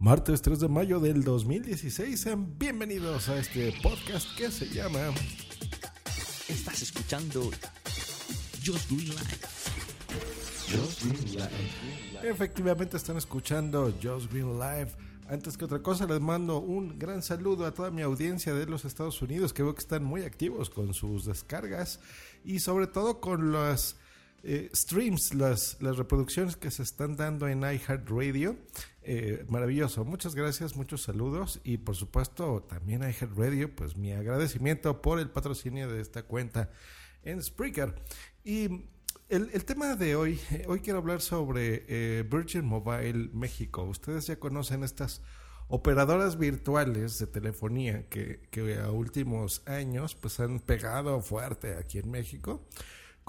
Martes 3 de mayo del 2016, sean bienvenidos a este podcast que se llama Estás escuchando Just Green Life. Just Green Live. Efectivamente están escuchando Just Green Live. Antes que otra cosa, les mando un gran saludo a toda mi audiencia de los Estados Unidos, que veo que están muy activos con sus descargas y sobre todo con los eh, streams, las, las reproducciones que se están dando en iHeartRadio. Eh, maravilloso, muchas gracias, muchos saludos y por supuesto también a iHeartRadio, pues mi agradecimiento por el patrocinio de esta cuenta en Spreaker. Y el, tema de hoy, hoy quiero hablar sobre eh, Virgin Mobile México. Ustedes ya conocen estas operadoras virtuales de telefonía que, que, a últimos años pues han pegado fuerte aquí en México.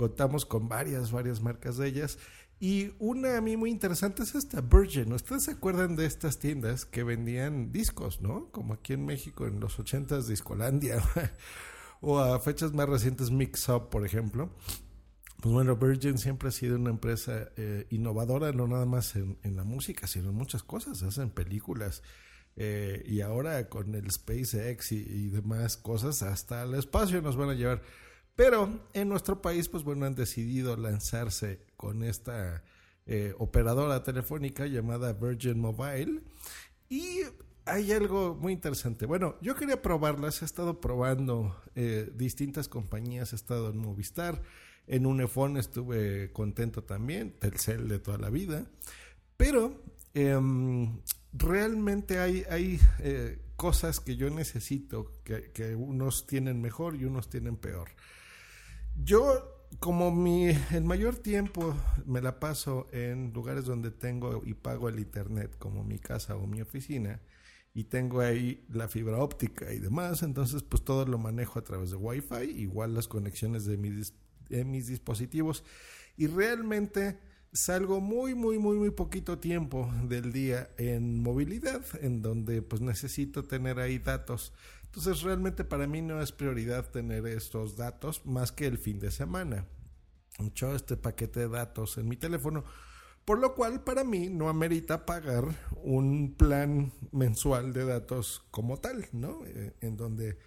Contamos con varias, varias marcas de ellas. Y una a mí muy interesante es esta Virgin. ¿Ustedes se acuerdan de estas tiendas que vendían discos, no? Como aquí en México en los 80s Discolandia. o a fechas más recientes Mix Up, por ejemplo. Pues bueno, Virgin siempre ha sido una empresa eh, innovadora, no nada más en, en, la música, sino en muchas cosas. Hacen películas eh, y ahora con el SpaceX y, y, demás cosas, hasta el espacio nos van a llevar. Pero en nuestro país, pues bueno, han decidido lanzarse con esta eh, operadora telefónica llamada Virgin Mobile. Y hay algo muy interesante. Bueno, yo quería probarlas, he estado probando eh, distintas compañías, he estado en Movistar en Unifón estuve contento también, Telcel de toda la vida, pero eh, realmente hay, hay eh, cosas que yo necesito que, que, unos tienen mejor y unos tienen peor. Yo, como mi, el mayor tiempo me la paso en lugares donde tengo y pago el internet, como mi casa o mi oficina, y tengo ahí la fibra óptica y demás, entonces pues todo lo manejo a través de Wi-Fi, igual las conexiones de en mis dispositivos. Y realmente salgo muy muy muy muy poquito tiempo del día en movilidad en donde pues necesito tener ahí datos. Entonces realmente para mí no es prioridad tener estos datos más que el fin de semana. Mucho este paquete de datos en mi teléfono por lo cual para mí no amerita pagar un plan mensual de datos como tal no eh, en donde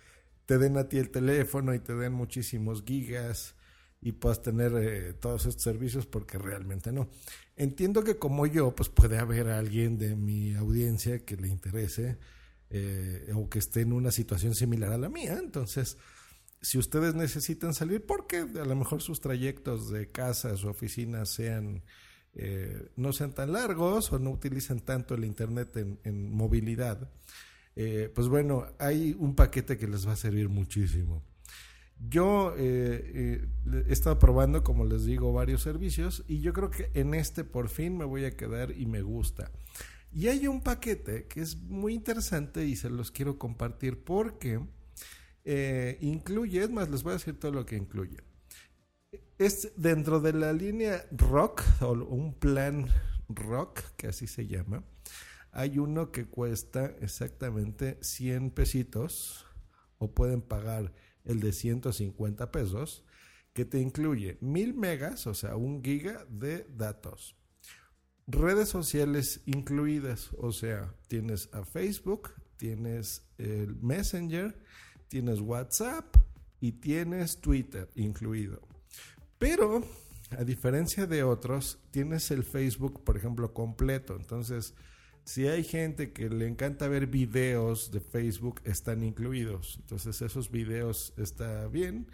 te den a ti el teléfono y te den muchísimos gigas y puedas tener eh, todos estos servicios porque realmente no. Entiendo que como yo, pues puede haber alguien de mi audiencia que le interese eh, o que esté en una situación similar a la mía. Entonces, si ustedes necesitan salir, porque a lo mejor sus trayectos de casa a su oficina sean... Eh, no sean tan largos o no utilicen tanto el internet en, en movilidad, eh, pues bueno, hay un paquete que les va a servir muchísimo. Yo eh, eh, he estado probando, como les digo, varios servicios y yo creo que en este por fin me voy a quedar y me gusta. Y hay un paquete que es muy interesante y se los quiero compartir porque eh, incluye, es más, les voy a decir todo lo que incluye. Es dentro de la línea rock o un plan rock, que así se llama. Hay uno que cuesta exactamente 100 pesitos o pueden pagar el de 150 pesos, que te incluye 1000 megas, o sea, un giga de datos. Redes sociales incluidas, o sea, tienes a Facebook, tienes el Messenger, tienes WhatsApp y tienes Twitter incluido. Pero, a diferencia de otros, tienes el Facebook, por ejemplo, completo. Entonces, Si hay gente que le encanta ver videos de Facebook, están incluidos. Entonces esos videos está bien.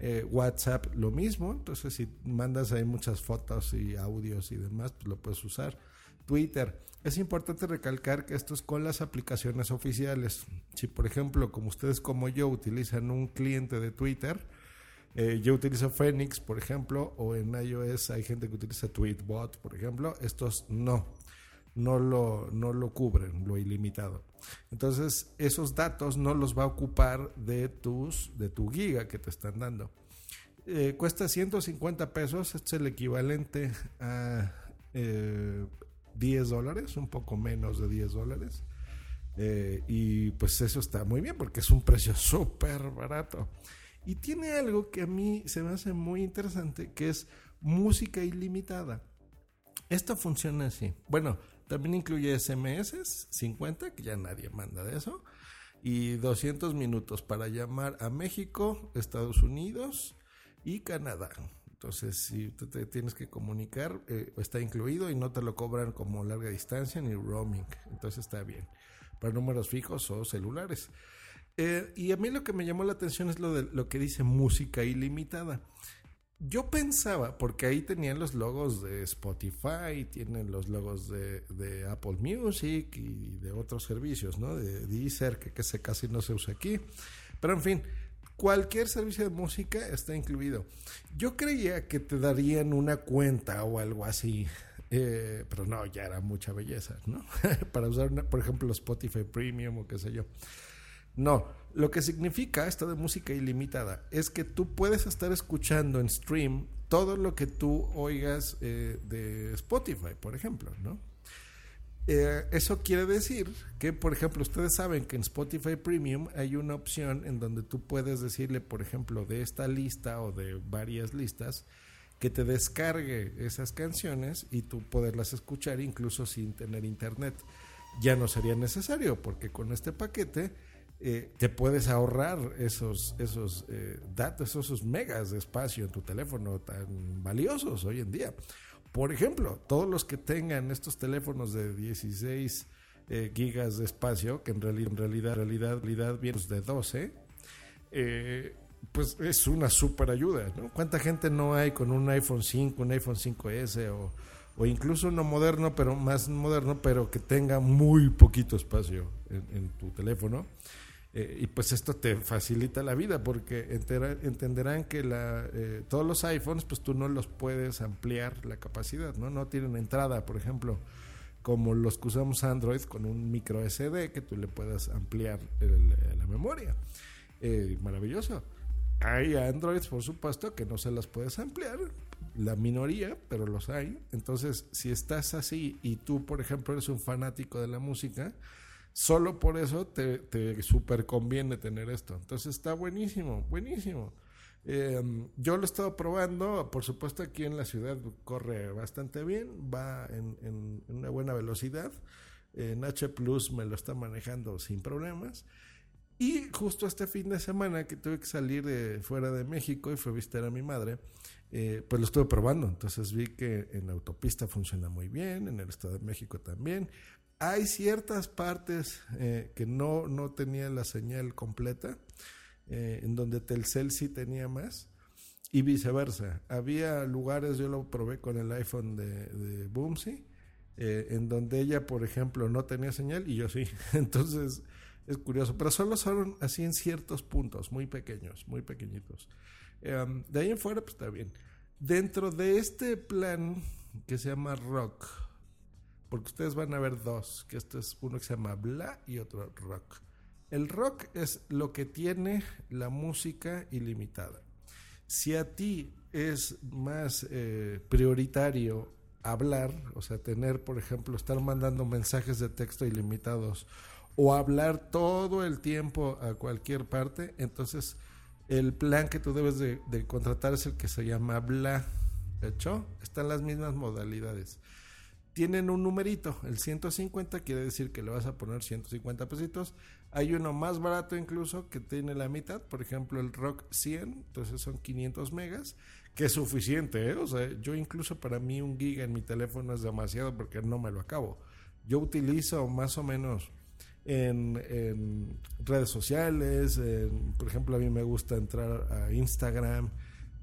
Eh, WhatsApp lo mismo. Entonces si mandas ahí muchas fotos y audios y demás, pues lo puedes usar. Twitter. Es importante recalcar que esto es con las aplicaciones oficiales. Si por ejemplo, como ustedes como yo utilizan un cliente de Twitter, eh, yo utilizo Phoenix, por ejemplo, o en iOS hay gente que utiliza Tweetbot, por ejemplo. Estos no, no lo, no lo cubren, lo ilimitado. Entonces, esos datos no los va a ocupar de, tus, de tu giga que te están dando. Eh, cuesta 150 pesos, es el equivalente a 10 eh, dólares, un poco menos de 10 dólares. y pues eso está muy bien porque es un precio súper barato. Y tiene algo que a mí se me hace muy interesante, que es música ilimitada. Esto funciona así. Bueno, también incluye SMS 50, que ya nadie manda de eso, y 200 minutos para llamar a México, Estados Unidos y Canadá. Entonces, si te, tienes que comunicar, eh, está incluido y no te lo cobran como larga distancia ni roaming. Entonces está bien. Para números fijos o celulares. Eh, y a mí lo que me llamó la atención es lo, de, lo que dice música ilimitada. Yo pensaba, porque ahí tenían los logos de Spotify, tienen los logos de, Apple Music y de otros servicios, ¿no? De Deezer, que, que se casi no se usa aquí. Pero en fin, cualquier servicio de música está incluido. Yo creía que te darían una cuenta o algo así, eh, pero no, ya era mucha belleza, ¿no? Para usar, por ejemplo, Spotify Premium o qué sé yo. No, lo que significa esto de música ilimitada es que tú puedes estar escuchando en stream todo lo que tú oigas eh, de Spotify, por ejemplo, ¿no? Eh, eso quiere decir que, por ejemplo, ustedes saben que en Spotify Premium hay una opción en donde tú puedes decirle, por ejemplo, de esta lista o de varias listas, que te descargue esas canciones y tú poderlas escuchar incluso sin tener internet. Ya no sería necesario porque con este paquete eh, te puedes ahorrar esos, esos eh, datos, esos megas de espacio en tu teléfono tan valiosos hoy en día. Por ejemplo, todos los que tengan estos teléfonos de 16 eh, gigas de espacio, que en realidad, en realidad, realidad, realidad vienen de 12, pues es una super ayuda. ¿Cuánta gente no hay con un iPhone 5, un iPhone 5S o, o incluso uno moderno, pero más moderno, pero que tenga muy poquito espacio en tu teléfono? Eh, y pues esto te facilita la vida porque entenderán que la, eh, todos los iPhones pues tú no los puedes ampliar la capacidad, ¿no? No tienen entrada, por ejemplo, como los que usamos Android con un micro SD que tú le puedas ampliar la memoria. Eh, maravilloso. Hay Androids, por supuesto, que no se las puedes ampliar, la minoría, pero los hay. Entonces, si estás así y tú, por ejemplo, eres un fanático de la música, Solo por eso te, te super conviene tener esto. Entonces está buenísimo, buenísimo. Em, yo lo he estado probando, por supuesto aquí en la ciudad corre bastante bien, va en, en, una buena velocidad. En H Plus me lo está manejando sin problemas. Y justo este fin de semana que tuve que salir de fuera de México y fue a visitar a mi madre, eh, pues lo estuve probando. Entonces vi que en la autopista funciona muy bien, en el Estado de México también. Hay ciertas partes eh, que no, no tenían la señal completa, eh, en donde Telcel sí tenía más, y viceversa. Había lugares, yo lo probé con el iPhone de, de Boomsy, eh, en donde ella, por ejemplo, no tenía señal y yo sí. Entonces es curioso, pero solo son así en ciertos puntos, muy pequeños, muy pequeñitos. Em, de ahí en fuera, pues está bien. Dentro de este plan que se llama Rock, porque ustedes van a ver dos, que este es uno que se llama Bla y otro Rock. El rock es lo que tiene la música ilimitada. Si a ti es más eh, prioritario hablar, o sea, tener, por ejemplo, estar mandando mensajes de texto ilimitados o hablar todo el tiempo a cualquier parte, entonces el plan que tú debes de, contratar es el que se llama Bla. ¿De hecho? Están las mismas modalidades tienen un numerito, el 150 quiere decir que le vas a poner 150 pesitos. Hay uno más barato incluso que tiene la mitad, por ejemplo el Rock 100, entonces son 500 megas, que es suficiente, ¿eh? o sea, yo incluso para mí un giga en mi teléfono es demasiado porque no me lo acabo. yo utilizo más o menos en, redes sociales, por ejemplo a mí me gusta entrar a Instagram,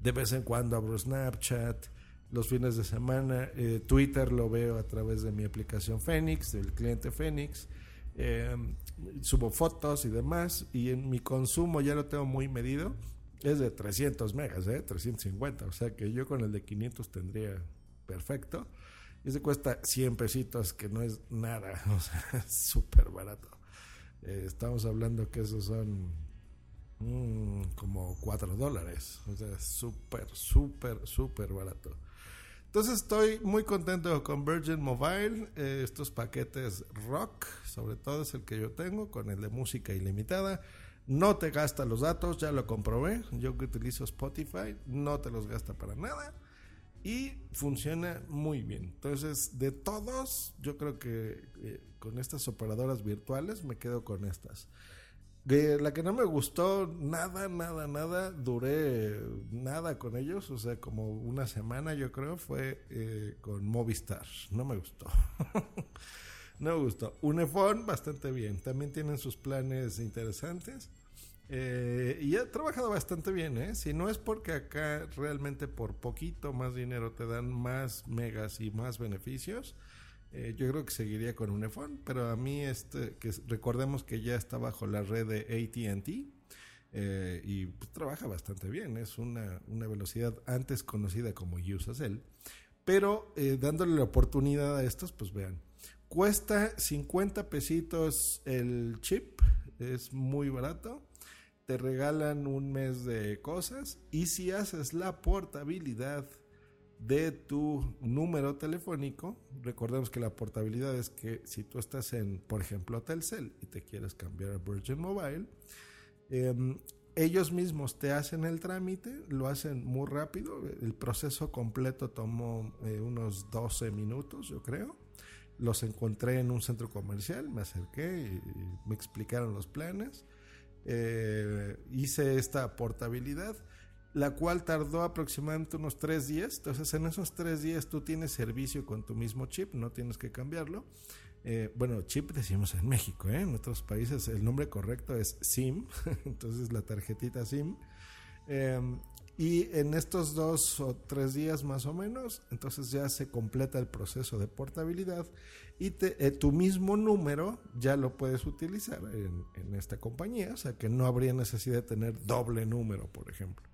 de vez en cuando abro Snapchat, los fines de semana, eh, Twitter lo veo a través de mi aplicación Phoenix, del cliente Phoenix, em, subo fotos y demás, y en mi consumo ya lo tengo muy medido, es de 300 megas, ¿eh? 350, o sea que yo con el de 500 tendría perfecto. Y se cuesta 100 pesitos, que no es nada, o sea, es súper barato. Eh, estamos hablando que esos son mm, como 4 dólares, o sea, súper, súper, súper barato. Entonces estoy muy contento con Virgin Mobile, eh, estos paquetes rock, sobre todo es el que yo tengo, con el de música ilimitada. No te gasta los datos, ya lo comprobé. Yo que utilizo Spotify, no te los gasta para nada. Y funciona muy bien. Entonces, de todos, yo creo que eh, con estas operadoras virtuales me quedo con estas. De la que no me gustó nada, nada, nada, duré nada con ellos, o sea, como una semana yo creo, fue eh, con Movistar. No me gustó. no me gustó. Unifón, bastante bien. También tienen sus planes interesantes. Eh, y ha trabajado bastante bien, ¿eh? Si no es porque acá realmente por poquito más dinero te dan más megas y más beneficios, eh, yo creo que seguiría con Unifón, pero a mí este, recordemos que ya está bajo la red de AT&T eh, y pues, trabaja bastante bien, es una, una velocidad antes conocida como Usacell, pero dándole la oportunidad a estos, pues vean, cuesta 50 pesitos el chip, es muy barato te regalan un mes de cosas y si haces la portabilidad de tu número telefónico, recordemos que la portabilidad es que si tú estás en, por ejemplo, Telcel y te quieres cambiar a Virgin Mobile, em, ellos mismos te hacen el trámite, lo hacen muy rápido, el proceso completo tomó eh, unos 12 minutos, yo creo. Los encontré en un centro comercial, me acerqué y me explicaron los planes. Eh, hice esta portabilidad, la cual tardó aproximadamente unos tres días. Entonces, en esos tres días tú tienes servicio con tu mismo chip, no tienes que cambiarlo. Eh, bueno, chip decimos en México, ¿eh? en otros países el nombre correcto es SIM, entonces la tarjetita SIM. Em, y en estos dos o tres días más o menos, entonces ya se completa el proceso de portabilidad y eh, tu mismo número ya lo puedes utilizar en, esta compañía, o sea que no habría necesidad de tener doble número, por ejemplo.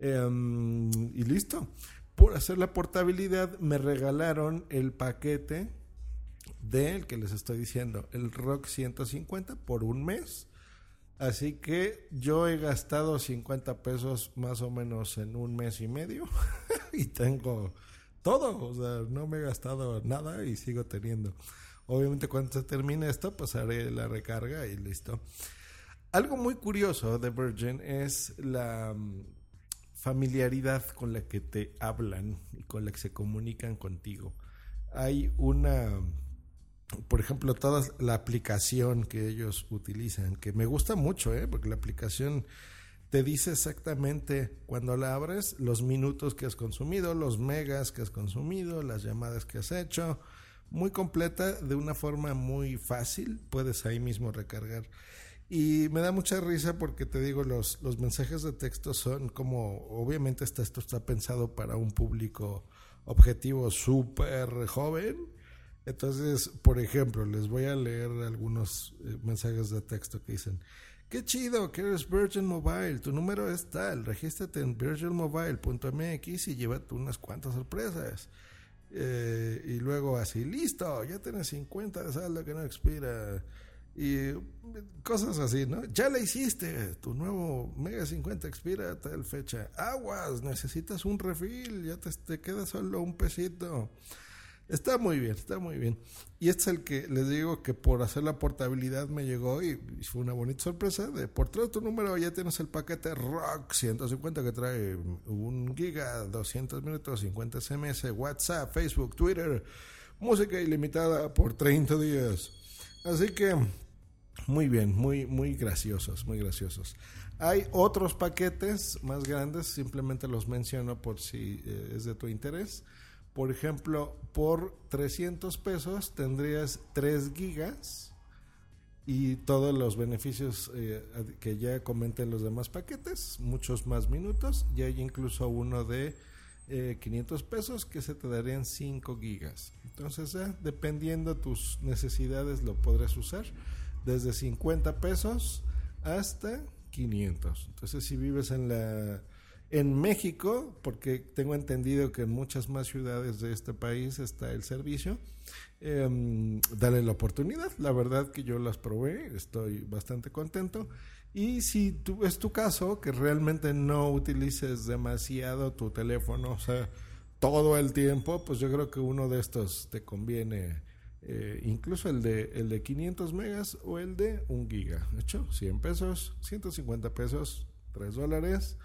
Em, y listo. Por hacer la portabilidad me regalaron el paquete del que les estoy diciendo, el Rock 150 por un mes Así que yo he gastado 50 pesos más o menos en un mes y medio y tengo todo, o sea, no me he gastado nada y sigo teniendo. Obviamente cuando se termine esto, pues haré la recarga y listo. Algo muy curioso de Virgin es la familiaridad con la que te hablan y con la que se comunican contigo. Hay una por ejemplo, toda la aplicación que ellos utilizan, que me gusta mucho, ¿eh? porque la aplicación te dice exactamente cuando la abres los minutos que has consumido, los megas que has consumido, las llamadas que has hecho, muy completa, de una forma muy fácil, puedes ahí mismo recargar. Y me da mucha risa porque te digo, los, los mensajes de texto son como, obviamente esto está pensado para un público objetivo súper joven, entonces, por ejemplo, les voy a leer algunos eh, mensajes de texto que dicen, qué chido que eres Virgin Mobile, tu número es tal, regístrate en virginmobile.mx y llévate unas cuantas sorpresas. Eh, y luego así, listo, ya tienes 50 de saldo que no expira. Y cosas así, ¿no? Ya la hiciste, tu nuevo Mega 50 expira a tal fecha. Aguas, necesitas un refil, ya te, te queda solo un pesito. Está muy bien, está muy bien. Y este es el que les digo que por hacer la portabilidad me llegó y, fue una bonita sorpresa. De por todo tu número ya tienes el paquete Rock 150 que trae un giga, 200 minutos, 50 SMS, WhatsApp, Facebook, Twitter, música ilimitada por 30 días. Así que muy bien, muy, muy graciosos, muy graciosos. Hay otros paquetes más grandes, simplemente los menciono por si eh, es de tu interés. Por ejemplo, por 300 pesos tendrías 3 gigas y todos los beneficios eh, que ya comenté en los demás paquetes, muchos más minutos, y hay incluso uno de 500 eh, pesos que se te darían 5 gigas. Entonces, dependiendo tus necesidades, lo podrás usar desde 50 pesos hasta 500. Entonces, si vives en la en México, porque tengo entendido que en muchas más ciudades de este país está el servicio, em, dale la oportunidad. La verdad que yo las probé, estoy bastante contento. Y si tú, es tu caso, que realmente no utilices demasiado tu teléfono, o sea, todo el tiempo, pues yo creo que uno de estos te conviene, eh, incluso el de, el de 500 megas o el de 1 giga. De hecho, 100 pesos, 150 pesos, 3 dólares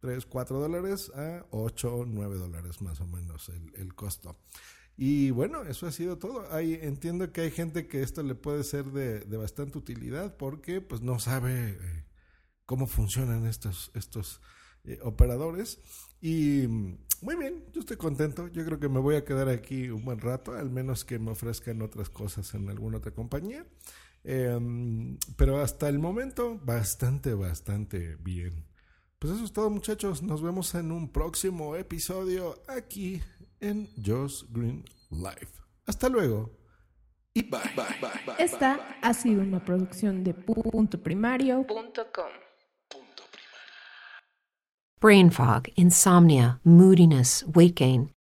3, 4 dólares a 8, 9 dólares más o menos el, costo. Y bueno, eso ha sido todo. Entiendo que hay gente que esto le puede ser de, bastante utilidad porque pues no sabe eh, cómo funcionan estos, estos eh, operadores. Y muy bien, yo estoy contento. Yo creo que me voy a quedar aquí un buen rato, al menos que me ofrezcan otras cosas en alguna otra compañía. Em, pero hasta el momento, bastante, bastante bien. Pues eso es todo muchachos, nos vemos en un próximo episodio aquí en Josh Green Life. Hasta luego. Y bye, bye, bye, bye. Esta ha sido una producción de punto primario.com. Brain fog, insomnia, moodiness, weight gain.